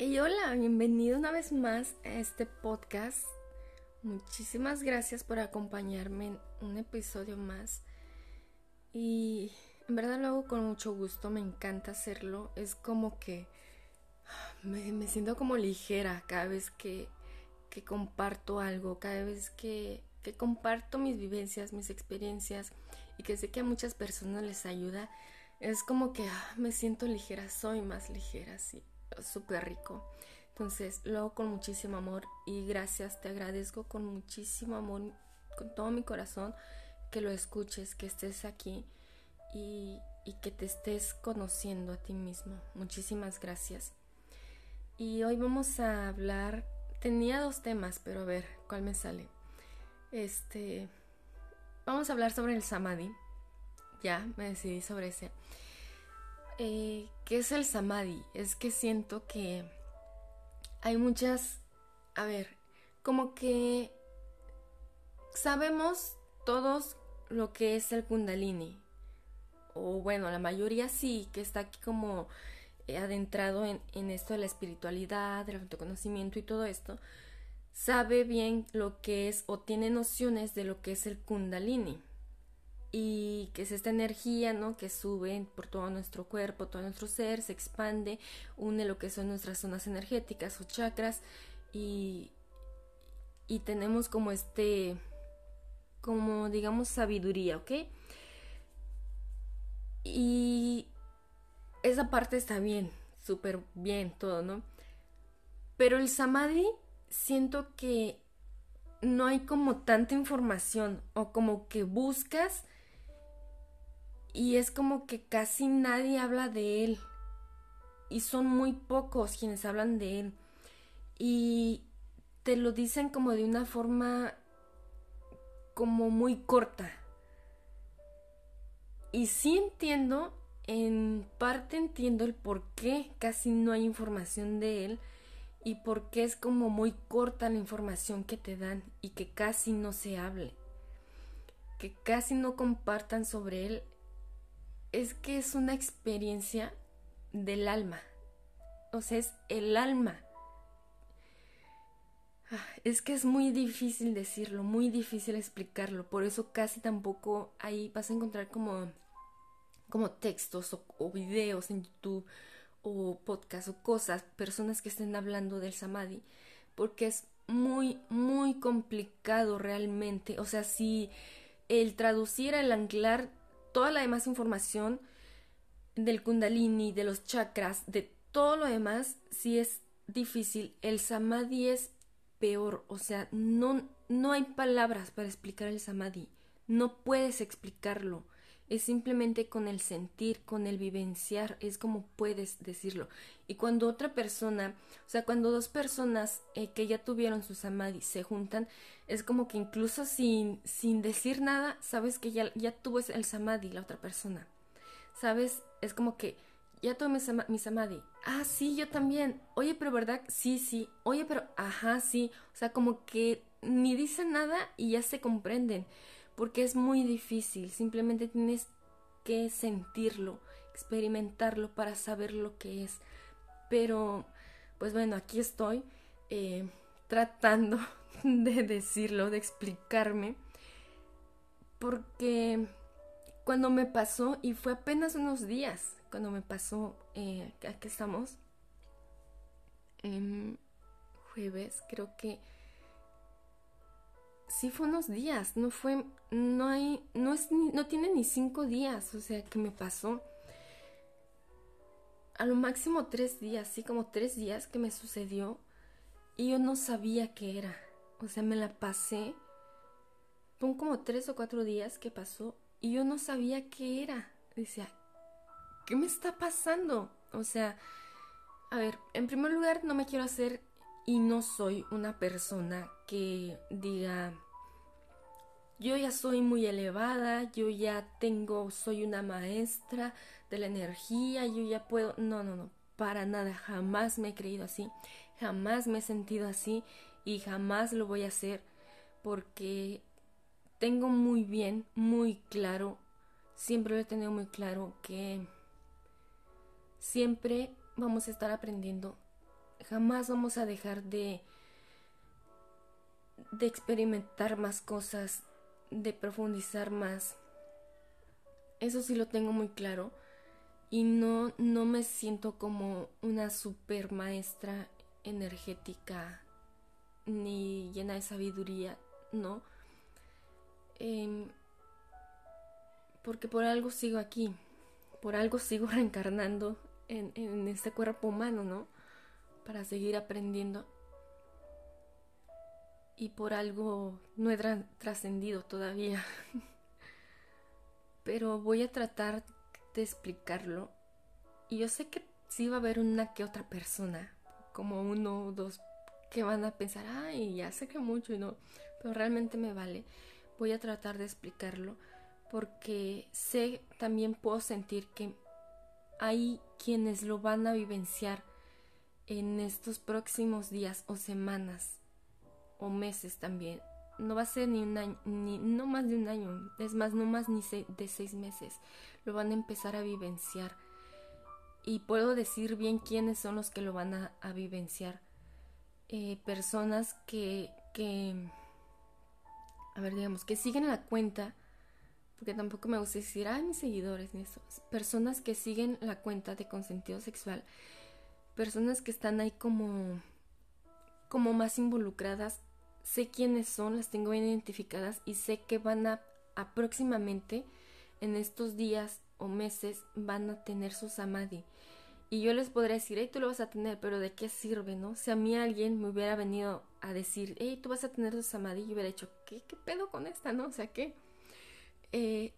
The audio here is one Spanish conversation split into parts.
Y hola, bienvenido una vez más a este podcast. Muchísimas gracias por acompañarme en un episodio más. Y en verdad lo hago con mucho gusto, me encanta hacerlo. Es como que me, siento como ligera cada vez que, que comparto algo, cada vez que, que comparto mis vivencias, mis experiencias y que sé que a muchas personas les ayuda. Es como que ah, me siento ligera, soy más ligera, sí súper rico. Entonces lo hago con muchísimo amor y gracias, te agradezco con muchísimo amor, con todo mi corazón, que lo escuches, que estés aquí y, y que te estés conociendo a ti mismo. Muchísimas gracias. Y hoy vamos a hablar, tenía dos temas, pero a ver, ¿cuál me sale? Este, vamos a hablar sobre el samadhi. Ya, me decidí sobre ese. Eh, ¿Qué es el samadhi? Es que siento que hay muchas, a ver, como que sabemos todos lo que es el kundalini. O bueno, la mayoría sí, que está aquí como eh, adentrado en, en esto de la espiritualidad, del autoconocimiento y todo esto, sabe bien lo que es o tiene nociones de lo que es el kundalini y que es esta energía, ¿no? Que sube por todo nuestro cuerpo, todo nuestro ser, se expande, une lo que son nuestras zonas energéticas o chakras y, y tenemos como este, como digamos sabiduría, ¿ok? Y esa parte está bien, súper bien todo, ¿no? Pero el samadhi siento que no hay como tanta información o como que buscas y es como que casi nadie habla de él. Y son muy pocos quienes hablan de él. Y te lo dicen como de una forma como muy corta. Y sí entiendo en parte entiendo el por qué casi no hay información de él y por qué es como muy corta la información que te dan y que casi no se hable que casi no compartan sobre él es que es una experiencia del alma. O sea, es el alma. Ah, es que es muy difícil decirlo, muy difícil explicarlo. Por eso casi tampoco ahí vas a encontrar como, como textos o, o videos en YouTube o podcast o cosas, personas que estén hablando del samadhi. Porque es muy, muy complicado realmente. O sea, si el traducir, el anclar toda la demás información del kundalini, de los chakras, de todo lo demás, si es difícil. El samadhi es peor, o sea, no, no hay palabras para explicar el samadhi. No puedes explicarlo. Es simplemente con el sentir, con el vivenciar, es como puedes decirlo. Y cuando otra persona, o sea, cuando dos personas eh, que ya tuvieron su samadhi se juntan, es como que incluso sin, sin decir nada, sabes que ya, ya tuvo el samadhi la otra persona. ¿Sabes? Es como que ya tuve mi, samadhi. Ah, sí, yo también. Oye, pero ¿verdad? Sí, sí. Oye, pero, ajá, sí. O sea, como que ni dicen nada y ya se comprenden. Porque es muy difícil. Simplemente tienes que sentirlo, experimentarlo para saber lo que es. Pero, pues bueno, aquí estoy eh, tratando de decirlo, de explicarme, porque cuando me pasó, y fue apenas unos días, cuando me pasó, eh, aquí estamos, jueves, creo que sí fue unos días, no fue, no hay, no es, no tiene ni cinco días, o sea, que me pasó. A lo máximo tres días, sí, como tres días que me sucedió y yo no sabía qué era. O sea, me la pasé. Son como tres o cuatro días que pasó y yo no sabía qué era. Decía, ¿qué me está pasando? O sea, a ver, en primer lugar no me quiero hacer y no soy una persona que diga, yo ya soy muy elevada, yo ya tengo, soy una maestra de la energía, yo ya puedo, no, no, no, para nada, jamás me he creído así, jamás me he sentido así y jamás lo voy a hacer porque tengo muy bien, muy claro, siempre lo he tenido muy claro que siempre vamos a estar aprendiendo jamás vamos a dejar de de experimentar más cosas, de profundizar más. Eso sí lo tengo muy claro y no no me siento como una super maestra energética ni llena de sabiduría, no. Em, porque por algo sigo aquí, por algo sigo reencarnando en, en este cuerpo humano, ¿no? Para seguir aprendiendo. Y por algo no he trascendido todavía. Pero voy a tratar de explicarlo. Y yo sé que sí va a haber una que otra persona, como uno o dos, que van a pensar, ay, ya sé que mucho y no, pero realmente me vale. Voy a tratar de explicarlo porque sé, también puedo sentir que hay quienes lo van a vivenciar en estos próximos días o semanas o meses también. No va a ser ni un año, ni no más de un año, es más, no más ni de seis meses. Lo van a empezar a vivenciar. Y puedo decir bien quiénes son los que lo van a, vivenciar. Eh, personas que, que, a ver, digamos, que siguen la cuenta porque tampoco me gusta decir, ay, mis seguidores, ni eso. Personas que siguen la cuenta de consentido sexual, personas que están ahí como, como más involucradas, sé quiénes son, las tengo bien identificadas y sé que van a, próximamente, en estos días o meses, van a tener su samadhi. Y yo les podría decir, hey, tú lo vas a tener, pero ¿de qué sirve, no? Si a mí alguien me hubiera venido a decir, hey, tú vas a tener tu samadhi, yo hubiera dicho, ¿qué, qué pedo con esta, no? O sea, ¿qué? Eh,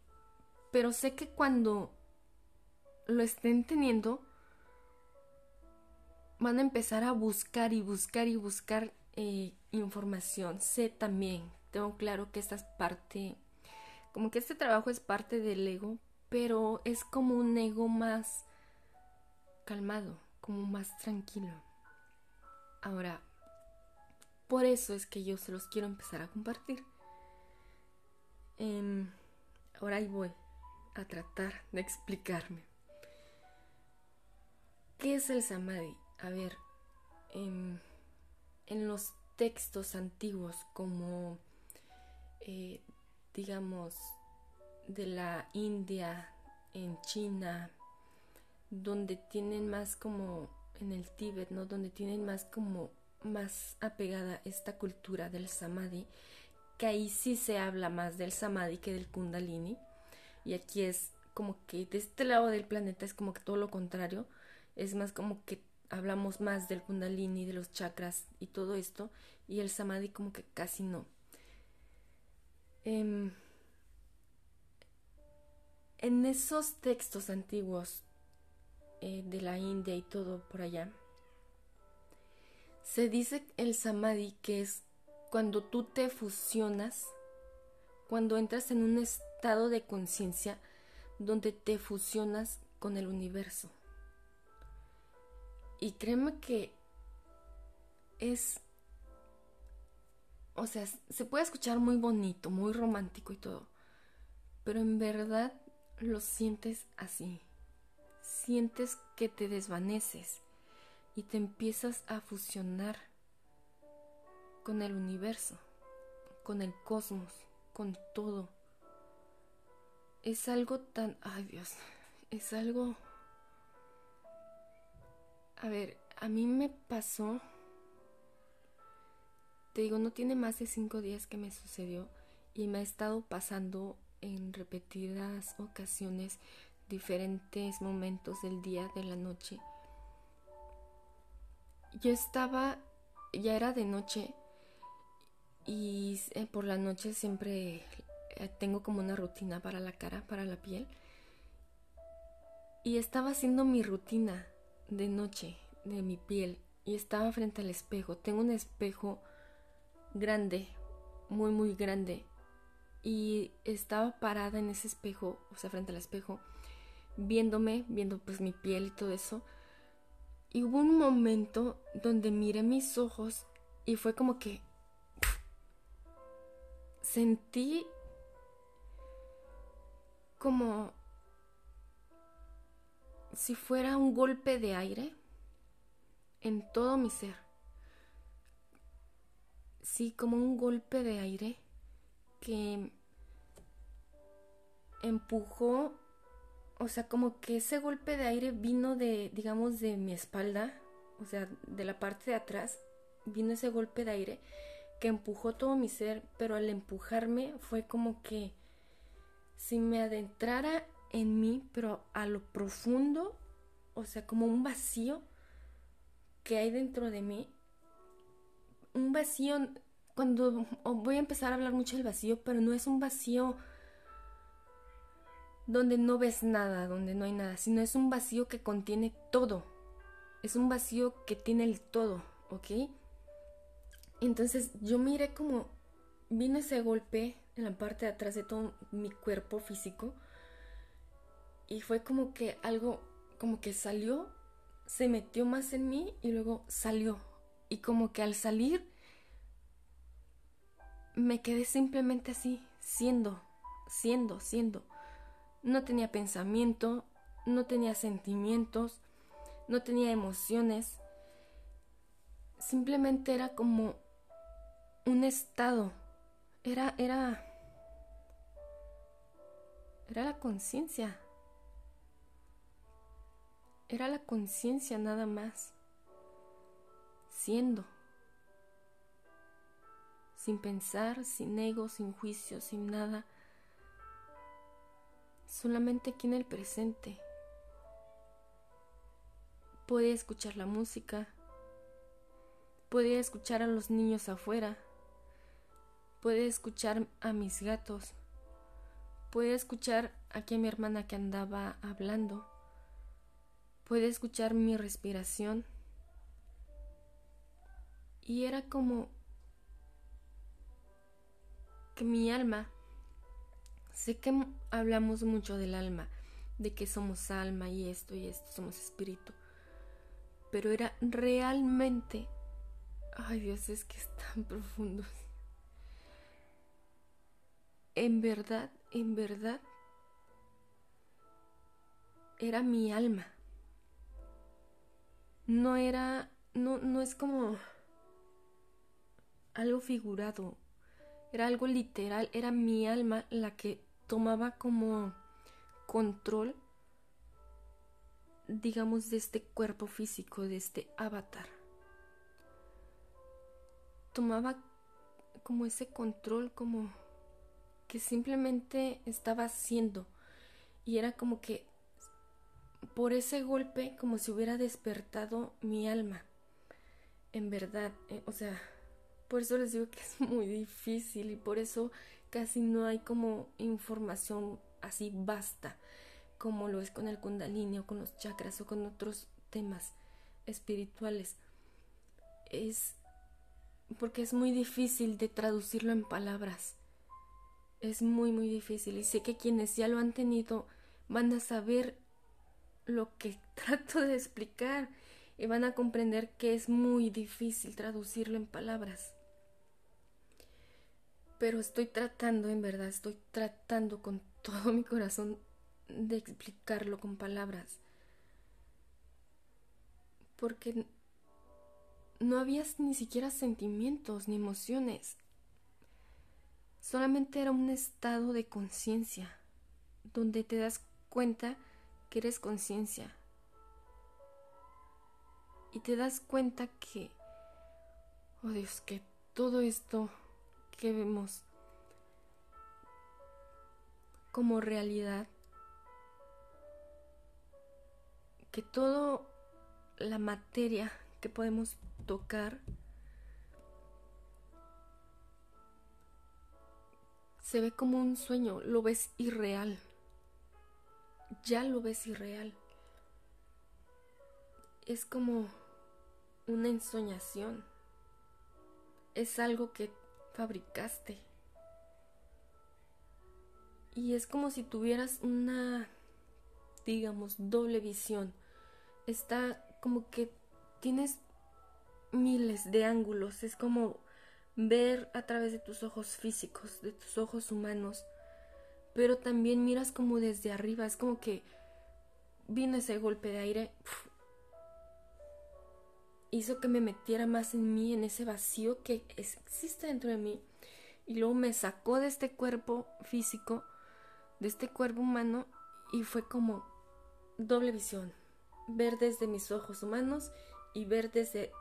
pero sé que cuando lo estén teniendo, van a empezar a buscar y buscar y buscar eh, información. Sé también, tengo claro que esta es parte, como que este trabajo es parte del ego, pero es como un ego más calmado, como más tranquilo. Ahora, por eso es que yo se los quiero empezar a compartir. Eh, Ahora ahí voy a tratar de explicarme. ¿Qué es el samadhi? A ver, en, los textos antiguos como, eh, digamos, de la India, en China, donde tienen más como, en el Tíbet, ¿no? Donde tienen más como, más apegada esta cultura del samadhi, que ahí sí se habla más del samadhi que del kundalini. Y aquí es como que de este lado del planeta es como que todo lo contrario. Es más como que hablamos más del kundalini, de los chakras y todo esto. Y el samadhi como que casi no. Em, en esos textos antiguos eh, de la India y todo por allá, se dice el samadhi que es cuando tú te fusionas, cuando entras en un estado de conciencia donde te fusionas con el universo. Y créeme que es, o sea, se puede escuchar muy bonito, muy romántico y todo, pero en verdad lo sientes así. Sientes que te desvaneces y te empiezas a fusionar con el universo, con el cosmos, con todo. Es algo tan... Ay Dios, es algo... A ver, a mí me pasó... Te digo, no tiene más de cinco días que me sucedió y me ha estado pasando en repetidas ocasiones diferentes momentos del día, de la noche. Yo estaba, ya era de noche y eh, por la noche siempre eh, tengo como una rutina para la cara, para la piel. Y estaba haciendo mi rutina de noche de mi piel y estaba frente al espejo. Tengo un espejo grande, muy muy grande. Y estaba parada en ese espejo, o sea, frente al espejo, viéndome, viendo pues mi piel y todo eso. Y hubo un momento donde miré mis ojos y fue como que sentí como si fuera un golpe de aire en todo mi ser. Sí, como un golpe de aire que empujó, o sea, como que ese golpe de aire vino de, digamos, de mi espalda, o sea, de la parte de atrás, vino ese golpe de aire que empujó todo mi ser, pero al empujarme fue como que si me adentrara en mí, pero a lo profundo, o sea, como un vacío que hay dentro de mí, un vacío, cuando voy a empezar a hablar mucho del vacío, pero no es un vacío donde no ves nada, donde no hay nada, sino es un vacío que contiene todo, es un vacío que tiene el todo, ¿ok? Entonces yo miré como vino ese golpe en la parte de atrás de todo mi cuerpo físico y fue como que algo como que salió, se metió más en mí y luego salió y como que al salir me quedé simplemente así, siendo, siendo, siendo. No tenía pensamiento, no tenía sentimientos, no tenía emociones. Simplemente era como un estado. Era, era, era la conciencia. Era la conciencia nada más. Siendo. Sin pensar, sin ego, sin juicio, sin nada. Solamente aquí en el presente. Podía escuchar la música. Podía escuchar a los niños afuera puede escuchar a mis gatos, puede escuchar aquí a mi hermana que andaba hablando, puede escuchar mi respiración. Y era como que mi alma, sé que hablamos mucho del alma, de que somos alma y esto y esto, somos espíritu, pero era realmente, ay Dios, es que es tan profundo en verdad, en verdad, era mi alma. No era, no, no es como algo figurado, era algo literal, era mi alma la que tomaba como control, digamos, de este cuerpo físico, de este avatar. Tomaba como ese control, como que simplemente estaba haciendo y era como que por ese golpe como si hubiera despertado mi alma. En verdad, eh, o sea, por eso les digo que es muy difícil y por eso casi no hay como información así basta como lo es con el kundalini o con los chakras o con otros temas espirituales. Es porque es muy difícil de traducirlo en palabras es muy muy difícil y sé que quienes ya lo han tenido van a saber lo que trato de explicar y van a comprender que es muy difícil traducirlo en palabras. Pero estoy tratando, en verdad, estoy tratando con todo mi corazón de explicarlo con palabras. Porque no había ni siquiera sentimientos ni emociones. Solamente era un estado de conciencia, donde te das cuenta que eres conciencia. Y te das cuenta que, oh Dios, que todo esto que vemos como realidad, que todo la materia que podemos tocar se ve como un sueño, lo ves irreal. Ya lo ves irreal. Es como una ensoñación. Es algo que fabricaste. Y es como si tuvieras una, digamos, doble visión. Está como que tienes miles de ángulos. Es como ver a través de tus ojos físicos, de tus ojos humanos, pero también miras como desde arriba, es como que vino ese golpe de aire hizo que me metiera más en mí, en ese vacío que existe dentro de mí. Y luego me sacó de este cuerpo físico, de este cuerpo humano, y fue como doble visión. Ver desde mis ojos humanos y ver desde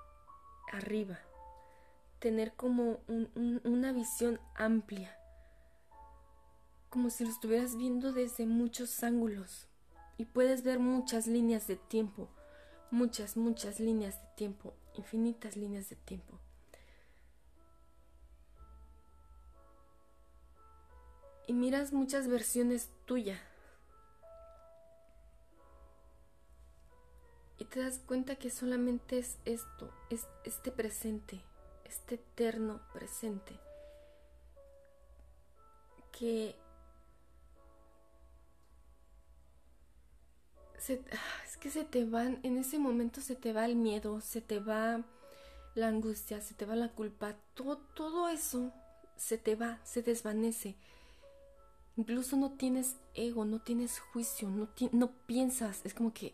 arriba. Tener como una visión amplia. Como si lo estuvieras viendo desde muchos ángulos. Y puedes ver muchas líneas de tiempo muchas, muchas líneas de tiempo, infinitas líneas de tiempo. Y miras muchas versiones tuyas. Y te das cuenta que solamente es esto, es este presente, este eterno presente. Que Es que se te van, en ese momento se te va el miedo, se te va la angustia, se te va la culpa, todo, todo eso se te va, se desvanece. Incluso no tienes ego, no tienes juicio, no, no piensas, es como que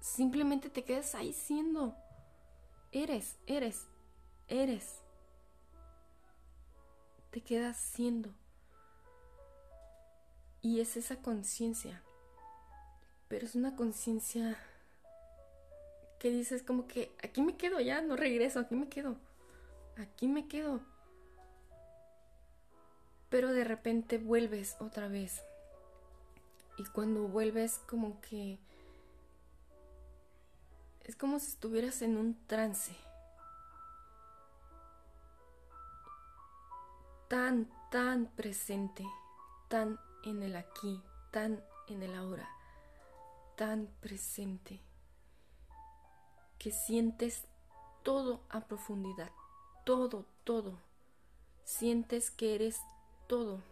simplemente te quedas ahí siendo. Eres, eres, eres. Te quedas siendo. Y es esa conciencia pero es una conciencia que dices como que aquí me quedo ya, no regreso, aquí me quedo, aquí me quedo. Pero de repente vuelves otra vez. Y cuando vuelves como que es como si estuvieras en un trance. Tan, tan presente, tan en el aquí, tan en el ahora tan presente que sientes todo a profundidad, todo, todo. Sientes que eres todo.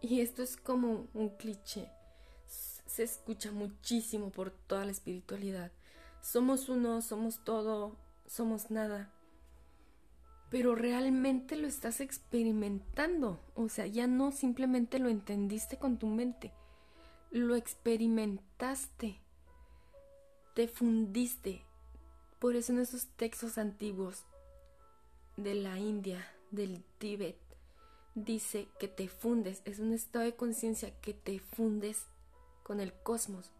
Y esto es como un cliché. Se escucha muchísimo por toda la espiritualidad. Somos uno, somos todo, somos nada. Pero realmente lo estás experimentando. O sea, ya no simplemente lo entendiste con tu mente. Lo experimentaste te fundiste. Por eso en esos textos antiguos de la India, del Tíbet, dice que te fundes, es un estado de conciencia que te fundes con el cosmos.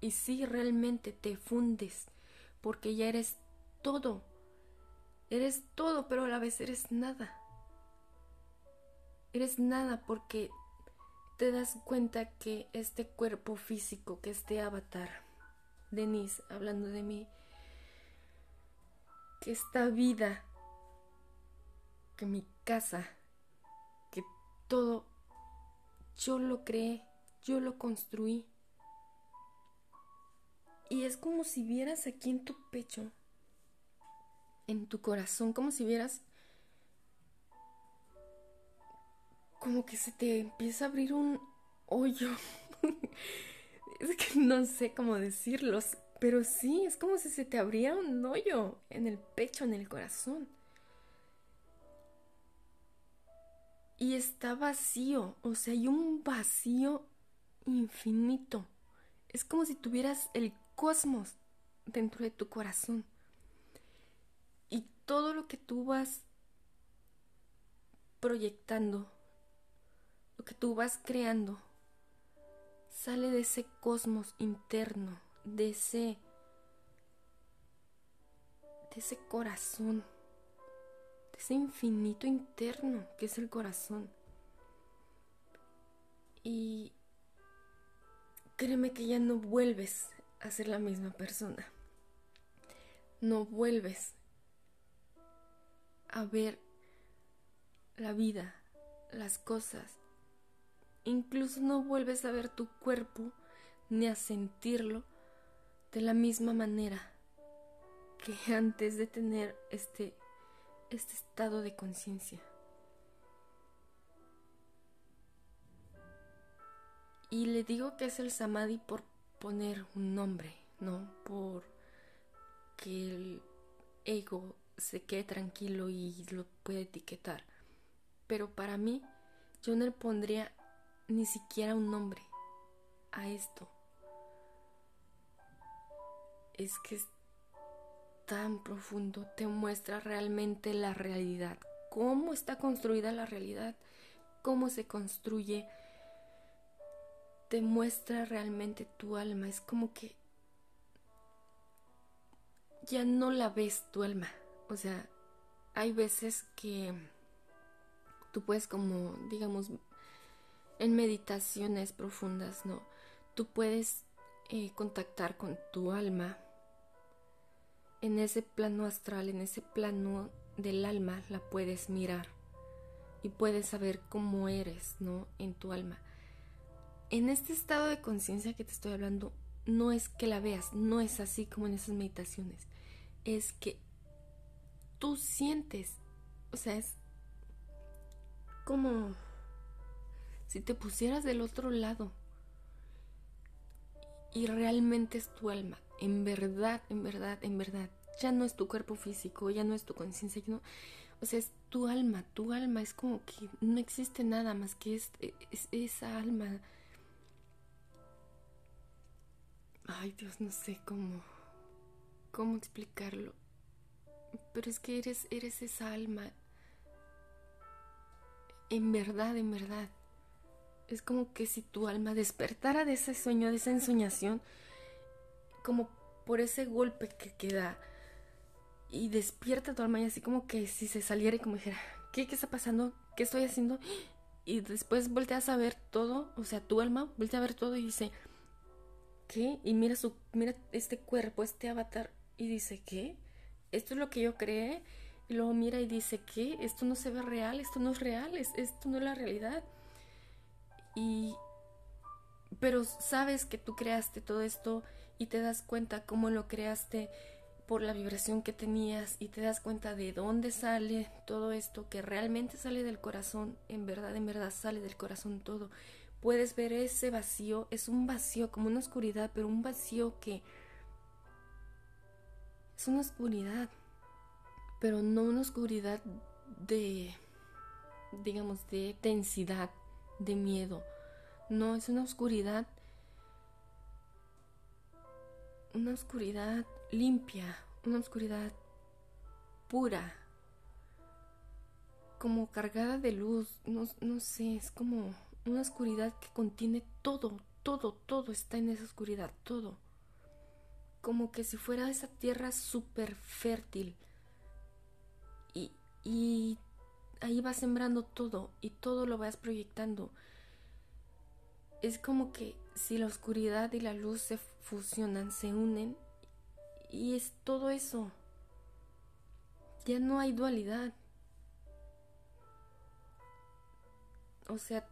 Y sí, realmente te fundes, porque ya eres todo. Eres todo, pero a la vez eres nada. Eres nada porque te das cuenta que este cuerpo físico, que este avatar, Denise hablando de mí, que esta vida, que mi casa, que todo, yo lo creé, yo lo construí. Y es como si vieras aquí en tu pecho, en tu corazón, como si vieras como que se te empieza a abrir un hoyo es que no sé cómo decirlos, pero sí, es como si se te abriera un hoyo en el pecho, en el corazón. Y está vacío, o sea, hay un vacío infinito. Es como si tuvieras el cosmos dentro de tu corazón. Y todo lo que tú vas proyectando, lo que tú vas creando, sale de ese cosmos interno, de ese de ese corazón, de ese infinito interno que es el corazón. Y créeme que ya no vuelves a ser la misma persona. No vuelves a ver la vida, las cosas Incluso no vuelves a ver tu cuerpo ni a sentirlo de la misma manera que antes de tener este, este estado de conciencia. Y le digo que es el samadhi por poner un nombre, no por que el ego se quede tranquilo y lo puede etiquetar. Pero para mí, yo no le pondría ni siquiera un nombre a esto. Es que tan profundo, te muestra realmente la realidad, cómo está construida la realidad, cómo se construye, te muestra realmente tu alma, es como que ya no la ves tu alma, o sea, hay veces que tú puedes como, digamos, en meditaciones profundas, ¿no? Tú puedes eh, contactar con tu alma en ese plano astral, en ese plano del alma, la puedes mirar y puedes saber cómo eres, ¿no? En tu alma. En este estado de conciencia que te estoy hablando, no es que la veas, no es así como en esas meditaciones, es que tú sientes, o sea, es como si te pusieras del otro lado y realmente es tu alma, en verdad, en verdad, en verdad, ya no es tu cuerpo físico, ya no es tu conciencia, no, o sea, es tu alma, tu alma es como que no existe nada más que es, esa alma. Ay, Dios, no sé cómo, cómo explicarlo, pero es que eres, eres esa alma, en verdad, en verdad. Es como que si tu alma despertara de ese sueño, de esa ensoñación, como por ese golpe que queda y despierta tu alma y así como que si se saliera y como dijera, ¿qué, qué está pasando? ¿Qué estoy haciendo? Y después volteas a ver todo, o sea, tu alma voltea a ver todo y dice, ¿qué? Y mira su, mira este cuerpo, este avatar y dice, ¿qué? Esto es lo que yo creé. Y luego mira y dice, ¿qué? Esto no se ve real, esto no es real, esto no es la realidad. Y... Pero sabes que tú creaste todo esto y te das cuenta cómo lo creaste por la vibración que tenías y te das cuenta de dónde sale todo esto, que realmente sale del corazón, en verdad, en verdad sale del corazón todo. Puedes ver ese vacío, es un vacío como una oscuridad, pero un vacío que es una oscuridad, pero no una oscuridad de, digamos, de densidad, de miedo. No, es una oscuridad, una oscuridad limpia, una oscuridad pura, como cargada de luz, no, no sé, es como una oscuridad que contiene todo, todo, todo está en esa oscuridad, todo. Como que si fuera esa tierra súper fértil. Y, y ahí vas sembrando todo y todo lo vas proyectando es como que si la oscuridad y la luz se fusionan, se unen, y es todo eso. Ya no hay dualidad. O sea,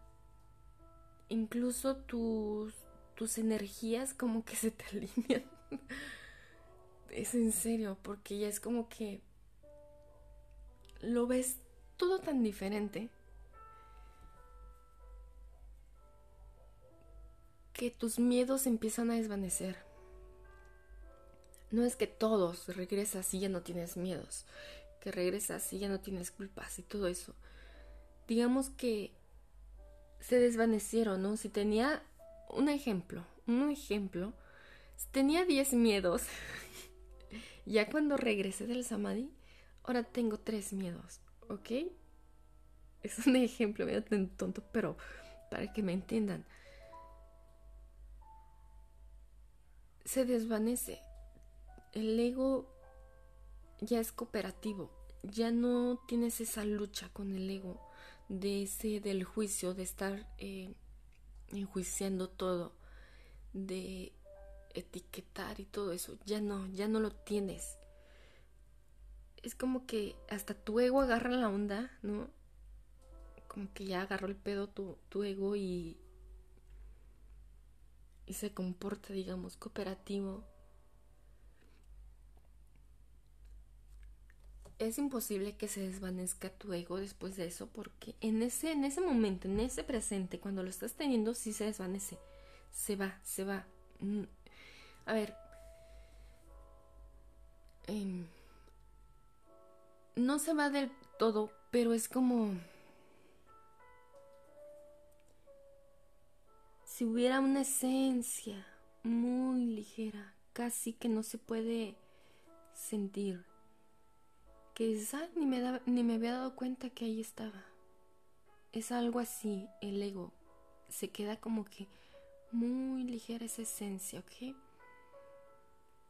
incluso tus, tus energías como que se te alinean. es en serio, porque ya es como que lo ves todo tan diferente que tus miedos empiezan a desvanecer. No es que todos regresas y ya no tienes miedos, que regresas y ya no tienes culpas y todo eso. Digamos que se desvanecieron, ¿no? Si tenía un ejemplo, un ejemplo, si tenía 10 miedos, ya cuando regresé del samadhi, ahora tengo 3 miedos, ¿ok? Es un ejemplo medio tonto, pero para que me entiendan. se desvanece. El ego ya es cooperativo, ya no tienes esa lucha con el ego de ese del juicio, de estar eh, enjuiciando todo, de etiquetar y todo eso, ya no, ya no lo tienes. Es como que hasta tu ego agarra la onda, ¿no? Como que ya agarró el pedo tu, tu ego y, y se comporta, digamos, cooperativo, es imposible que se desvanezca tu ego después de eso porque en ese, en ese momento, en ese presente, cuando lo estás teniendo, sí se desvanece. Se va, se va. Mm. A ver. Em, no se va del todo, pero es como si hubiera una esencia muy ligera, casi que no se puede sentir que ni me, ni me había dado cuenta que ahí estaba. Es algo así, el ego. Se queda como que muy ligera esa esencia, ¿ok?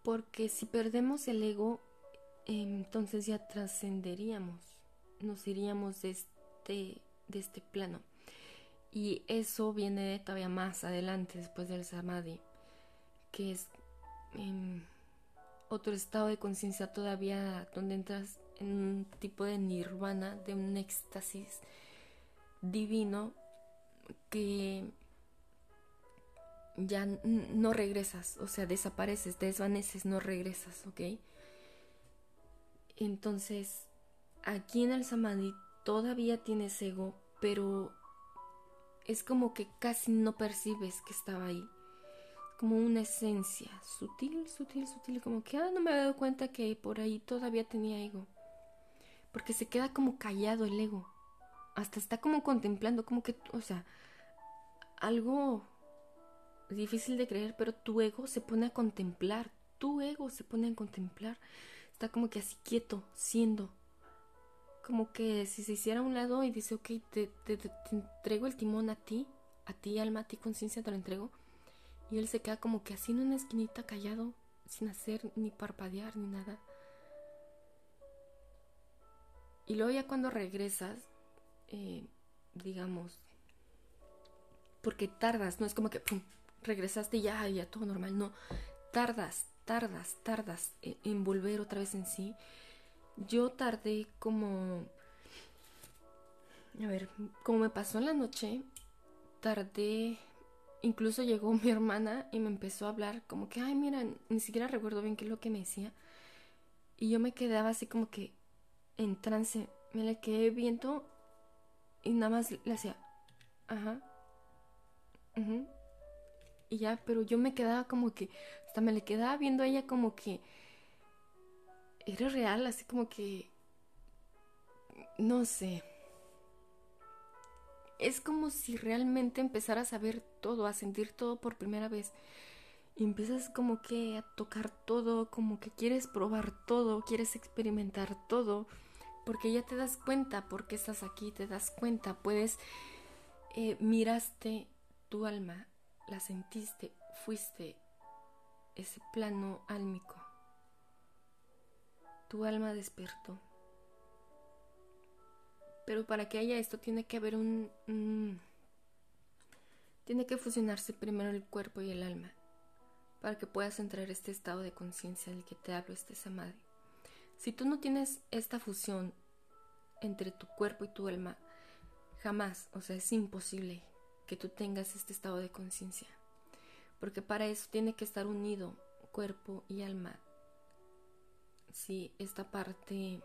Porque si perdemos el ego, entonces ya trascenderíamos, nos iríamos de este, de este plano. Y eso viene todavía más adelante, después del samadhi, que es em, otro estado de conciencia todavía donde entras en un tipo de nirvana, de un éxtasis divino que ya no regresas, o sea, desapareces, desvaneces, no regresas, ¿ok? Entonces, aquí en el Samadhi todavía tienes ego, pero es como que casi no percibes que estaba ahí. Como una esencia sutil, sutil, sutil, como que, ah, no me había dado cuenta que por ahí todavía tenía ego. Porque se queda como callado el ego. Hasta está como contemplando, como que, o sea, algo difícil de creer, pero tu ego se pone a contemplar, tu ego se pone a contemplar, está como que así quieto, siendo, como que si se hiciera a un lado y dice, ok, te, te, te, entrego el timón a ti, a ti alma, a ti conciencia te lo entrego, y él se queda como que así en una esquinita callado, sin hacer ni parpadear ni nada. Y luego ya cuando regresas, eh, digamos, porque tardas, no es como que pum, regresaste y ya, ya todo normal. No, tardas, tardas, tardas en volver otra vez en sí. Yo tardé como... A ver, como me pasó en la noche, tardé... Incluso llegó mi hermana y me empezó a hablar como que, ay, mira, ni siquiera recuerdo bien qué es lo que me decía. Y yo me quedaba así como que en trance. Me le quedé viendo y nada más le hacía, ajá, ajá, y ya, pero yo me quedaba como que, hasta me le quedaba viendo a ella como que era real, así como que, no sé. Es como si realmente empezaras a ver todo, a sentir todo por primera vez. Y empiezas como que a tocar todo, como que quieres probar todo, quieres experimentar todo, porque ya te das cuenta por qué estás aquí, te das cuenta, puedes, eh, miraste tu alma, la sentiste, fuiste ese plano álmico. Tu alma despertó. Pero para que haya esto tiene que haber un, tiene que fusionarse primero el cuerpo y el alma para que puedas entrar en este estado de conciencia del que te hablo, este samadhi. Si tú no tienes esta fusión entre tu cuerpo y tu alma, jamás, o sea, es imposible que tú tengas este estado de conciencia. Porque para eso tiene que estar unido cuerpo y alma. Si esta parte,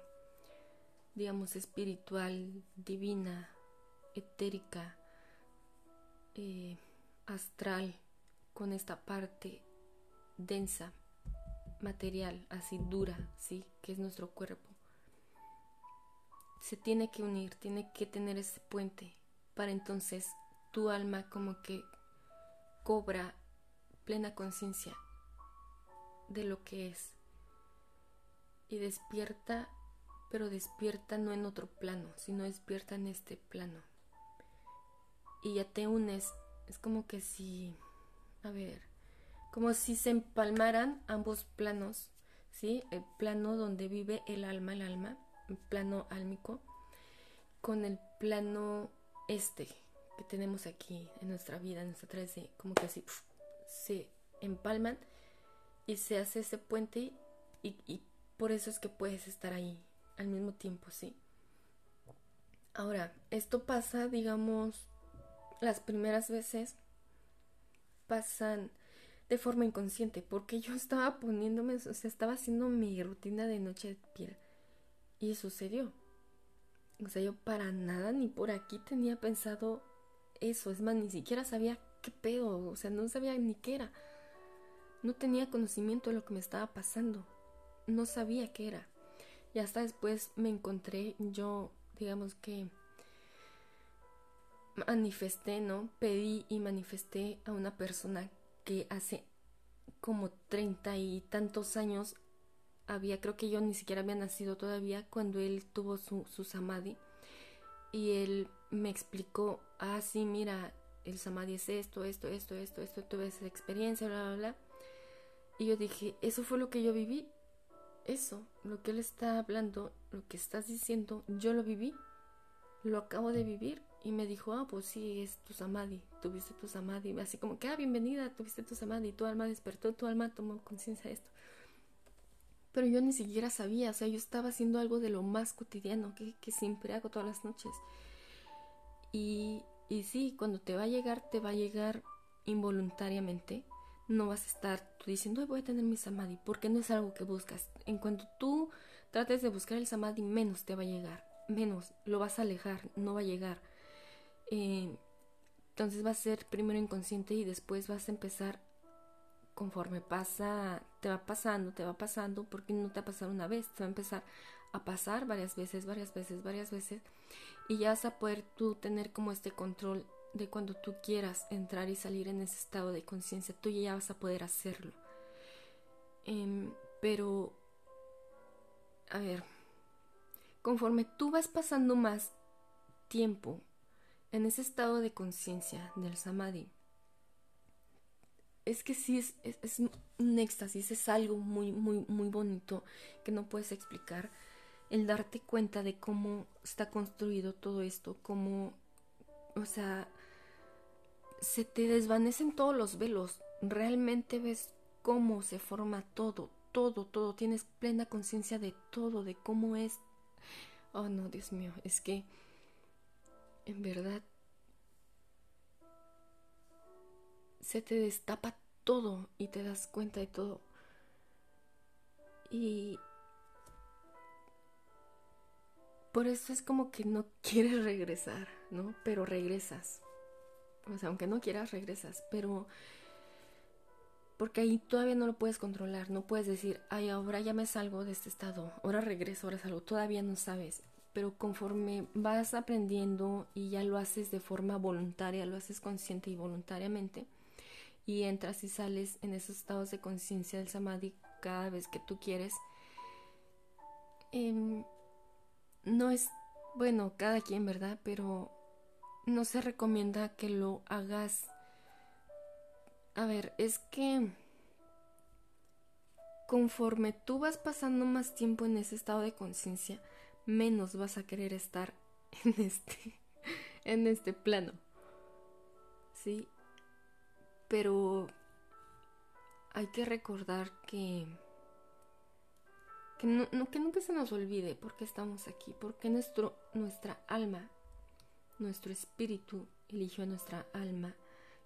digamos, espiritual, divina, etérica, eh, astral, con esta parte densa, material, así dura, ¿sí? Que es nuestro cuerpo. Se tiene que unir, tiene que tener ese puente para entonces tu alma como que cobra plena conciencia de lo que es y despierta, pero despierta no en otro plano, sino despierta en este plano. Y ya te unes, es como que si, a ver, como si se empalmaran ambos planos, ¿sí? El plano donde vive el alma, el alma, el plano álmico, con el plano este, tenemos aquí en nuestra vida, en nuestra 3D, como que así se empalman y se hace ese puente y, por eso es que puedes estar ahí al mismo tiempo, ¿sí? Ahora, esto pasa, digamos, las primeras veces pasan de forma inconsciente, porque yo estaba poniéndome, o sea, estaba haciendo mi rutina de noche de piel y sucedió. O sea, yo para nada ni por aquí tenía pensado eso. Es más, ni siquiera sabía qué pedo, o sea, no sabía ni qué era. No tenía conocimiento de lo que me estaba pasando. No sabía qué era. Y hasta después me encontré, yo, digamos que manifesté, ¿no? Pedí y manifesté a una persona que hace como treinta y tantos años había, creo que yo ni siquiera había nacido todavía cuando él tuvo su, su samadhi. Y él me explicó, ah, sí, mira, el samadhi es esto, esto, esto, esto, esto, tuve esa experiencia, bla, bla, bla. Y yo dije, eso fue lo que yo viví. Eso, lo que él está hablando, lo que estás diciendo, yo lo viví. Lo acabo de vivir. Y me dijo, ah, pues sí, es tu samadhi, tuviste tu samadhi. Así como que, ah, bienvenida, tuviste tu samadhi, tu alma despertó, tu alma tomó conciencia de esto. Pero yo ni siquiera sabía, o sea, yo estaba haciendo algo de lo más cotidiano que, que siempre hago todas las noches. Y, y sí, cuando te va a llegar, te va a llegar involuntariamente. No vas a estar tú diciendo, voy a tener mi samadhi, porque no es algo que buscas. En cuanto tú trates de buscar el samadhi, menos te va a llegar, menos lo vas a alejar, no va a llegar. Eh, entonces va a ser primero inconsciente y después vas a empezar conforme pasa, te va pasando, te va pasando, porque no te ha pasado una vez, te va a empezar a pasar varias veces, varias veces, varias veces, y ya vas a poder tú tener como este control de cuando tú quieras entrar y salir en ese estado de conciencia, tú ya vas a poder hacerlo. Em, pero, a ver, conforme tú vas pasando más tiempo en ese estado de conciencia del samadhi, es que sí es, es, un éxtasis, es algo muy, muy, muy bonito que no puedes explicar. El darte cuenta de cómo está construido todo esto, cómo, o sea, se te desvanecen todos los velos. Realmente ves cómo se forma todo, todo, todo. Tienes plena conciencia de todo, de cómo es. Oh, no, Dios mío, es que en verdad se te destapa todo y te das cuenta de todo. Y por eso es como que no quieres regresar, ¿no? Pero regresas. O sea, aunque no quieras, regresas. Pero porque ahí todavía no lo puedes controlar. No puedes decir, ay, ahora ya me salgo de este estado. Ahora regreso, ahora salgo. Todavía no sabes. Pero conforme vas aprendiendo y ya lo haces de forma voluntaria, lo haces consciente y voluntariamente, y entras y sales en esos estados de conciencia del samadhi cada vez que tú quieres. Em, no es, bueno, cada quien, ¿verdad? Pero no se recomienda que lo hagas. A ver, es que conforme tú vas pasando más tiempo en ese estado de conciencia, menos vas a querer estar en este en este plano. ¿Sí? Pero hay que recordar que, que, nunca se nos olvide por qué estamos aquí, porque nuestro, nuestra alma, nuestro espíritu eligió nuestra alma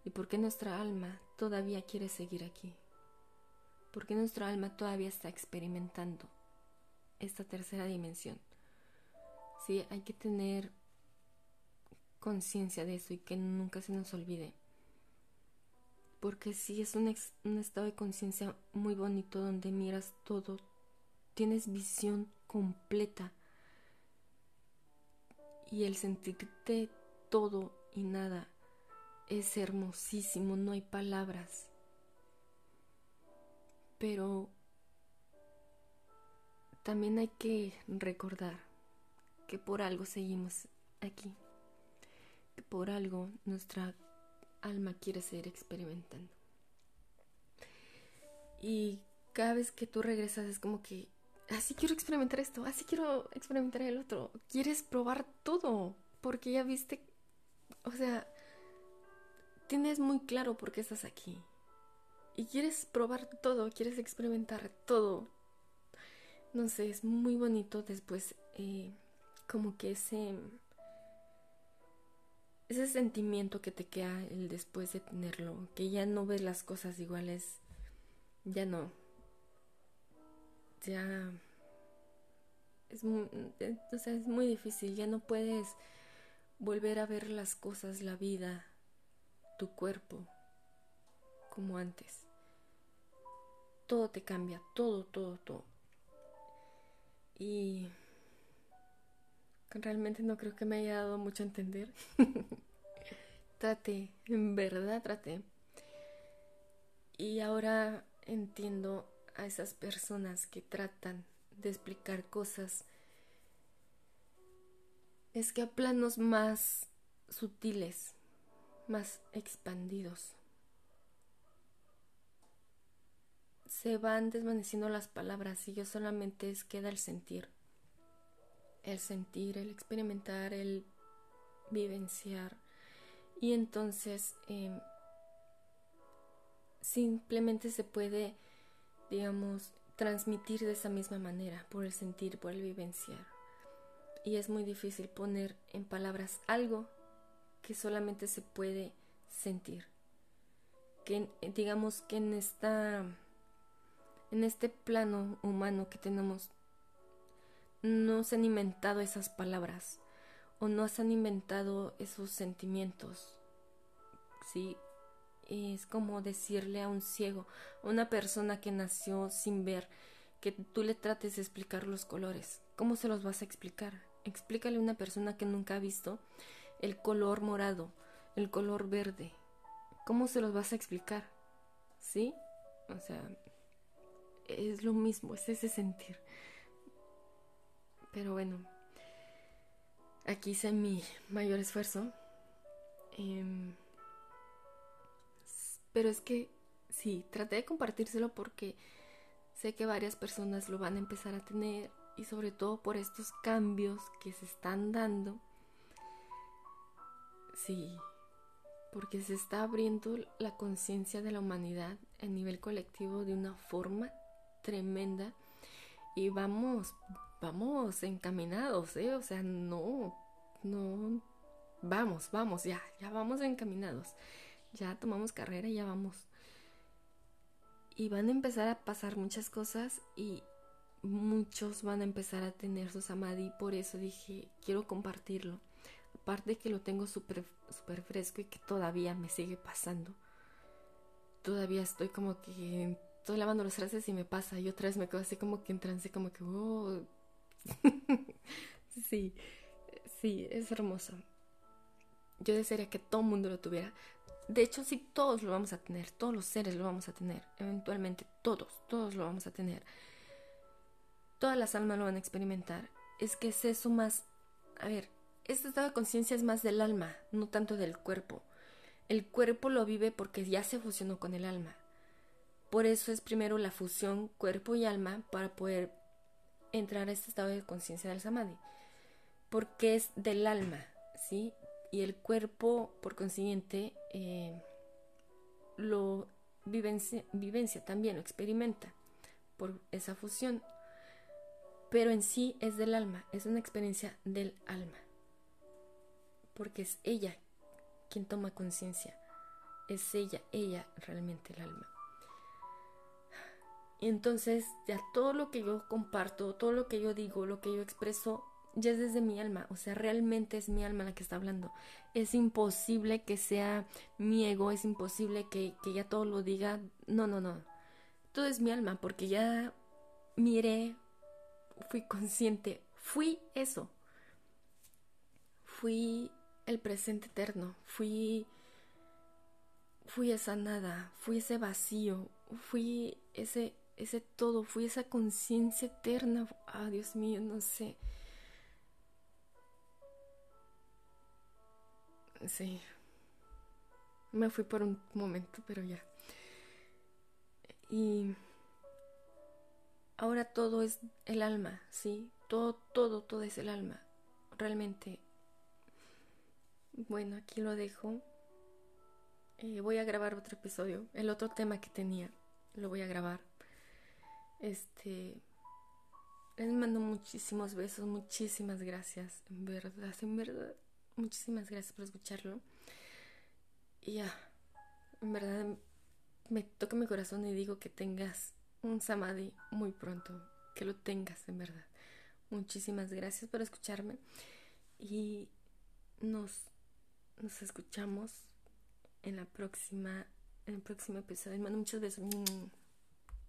y por qué nuestra alma todavía quiere seguir aquí, porque nuestra alma todavía está experimentando esta tercera dimensión. Sí, hay que tener conciencia de eso y que nunca se nos olvide porque sí es un, un estado de conciencia muy bonito donde miras todo, tienes visión completa y el sentirte todo y nada es hermosísimo, no hay palabras. Pero también hay que recordar que por algo seguimos aquí, que por algo nuestra alma quiere seguir experimentando. Y cada vez que tú regresas es como que, así quiero experimentar esto, así quiero experimentar el otro. Quieres probar todo, porque ya viste, o sea, tienes muy claro por qué estás aquí. Y quieres probar todo, quieres experimentar todo. No sé, es muy bonito después, eh, como que ese ese sentimiento que te queda el después de tenerlo, que ya no ves las cosas iguales, ya no. Ya es muy, eh, o sea, es muy difícil, ya no puedes volver a ver las cosas, la vida, tu cuerpo como antes. Todo te cambia, todo, todo, todo. Y realmente no creo que me haya dado mucho a entender. traté, en verdad traté. Y ahora entiendo a esas personas que tratan de explicar cosas es que a planos más sutiles, más expandidos, se van desvaneciendo las palabras y yo solamente es queda el sentir. El sentir, el experimentar, el vivenciar. Y entonces em, simplemente se puede, digamos, transmitir de esa misma manera, por el sentir, por el vivenciar. Y es muy difícil poner en palabras algo que solamente se puede sentir. Que digamos que en esta en este plano humano que tenemos no se han inventado esas palabras o no se han inventado esos sentimientos. Sí, es como decirle a un ciego, a una persona que nació sin ver, que tú le trates de explicar los colores. ¿Cómo se los vas a explicar? Explícale a una persona que nunca ha visto el color morado, el color verde. ¿Cómo se los vas a explicar? ¿Sí? O sea, es lo mismo, es ese sentir. Pero bueno, aquí hice mi mayor esfuerzo. Em, pero es que sí, traté de compartírselo porque sé que varias personas lo van a empezar a tener y sobre todo por estos cambios que se están dando. Sí, porque se está abriendo la conciencia de la humanidad a nivel colectivo de una forma tremenda y vamos, vamos encaminados, ¿eh? O sea, no, no, vamos, vamos, ya, ya vamos encaminados ya tomamos carrera y ya vamos. Y van a empezar a pasar muchas cosas y muchos van a empezar a tener su samadhi. Por eso dije, quiero compartirlo. Aparte que lo tengo súper super fresco y que todavía me sigue pasando. Todavía estoy como que estoy lavando los trastes y me pasa. Y otra vez me quedo así como que en trance, como que, oh. sí, sí, es hermoso. Yo desearía que todo el mundo lo tuviera. De hecho, sí, todos lo vamos a tener, todos los seres lo vamos a tener, eventualmente todos, todos lo vamos a tener. Todas las almas lo van a experimentar. Es que es eso más, a ver, este estado de conciencia es más del alma, no tanto del cuerpo. El cuerpo lo vive porque ya se fusionó con el alma. Por eso es primero la fusión cuerpo y alma para poder entrar a este estado de conciencia del samadhi. Porque es del alma, ¿sí? Y el cuerpo, por consiguiente, eh, lo vivencia, vivencia también, lo experimenta por esa fusión. Pero en sí es del alma, es una experiencia del alma. Porque es ella quien toma conciencia. Es ella, ella realmente el alma. Y entonces ya todo lo que yo comparto, todo lo que yo digo, lo que yo expreso, ya es desde mi alma, o sea, realmente es mi alma la que está hablando. Es imposible que sea mi ego, es imposible que, que ya todo lo diga. No, no, no. Todo es mi alma, porque ya miré, fui consciente, fui eso. Fui el presente eterno, fui fui esa nada, fui ese vacío, fui ese ese todo, fui esa conciencia eterna. Ah, Dios mío, no sé. Sí. Me fui por un momento, pero ya. Y ahora todo es el alma, ¿sí? Todo, todo, todo es el alma. Realmente. Bueno, aquí lo dejo. Eh, voy a grabar otro episodio. El otro tema que tenía, lo voy a grabar. Este. Les mando muchísimos besos, muchísimas gracias. En verdad, en verdad. Muchísimas gracias por escucharlo. Y ya, en verdad me toca mi corazón y digo que tengas un samadhi muy pronto. Que lo tengas, en verdad. Muchísimas gracias por escucharme. Y nos, nos escuchamos en la próxima, en el próximo episodio. mando muchos besos.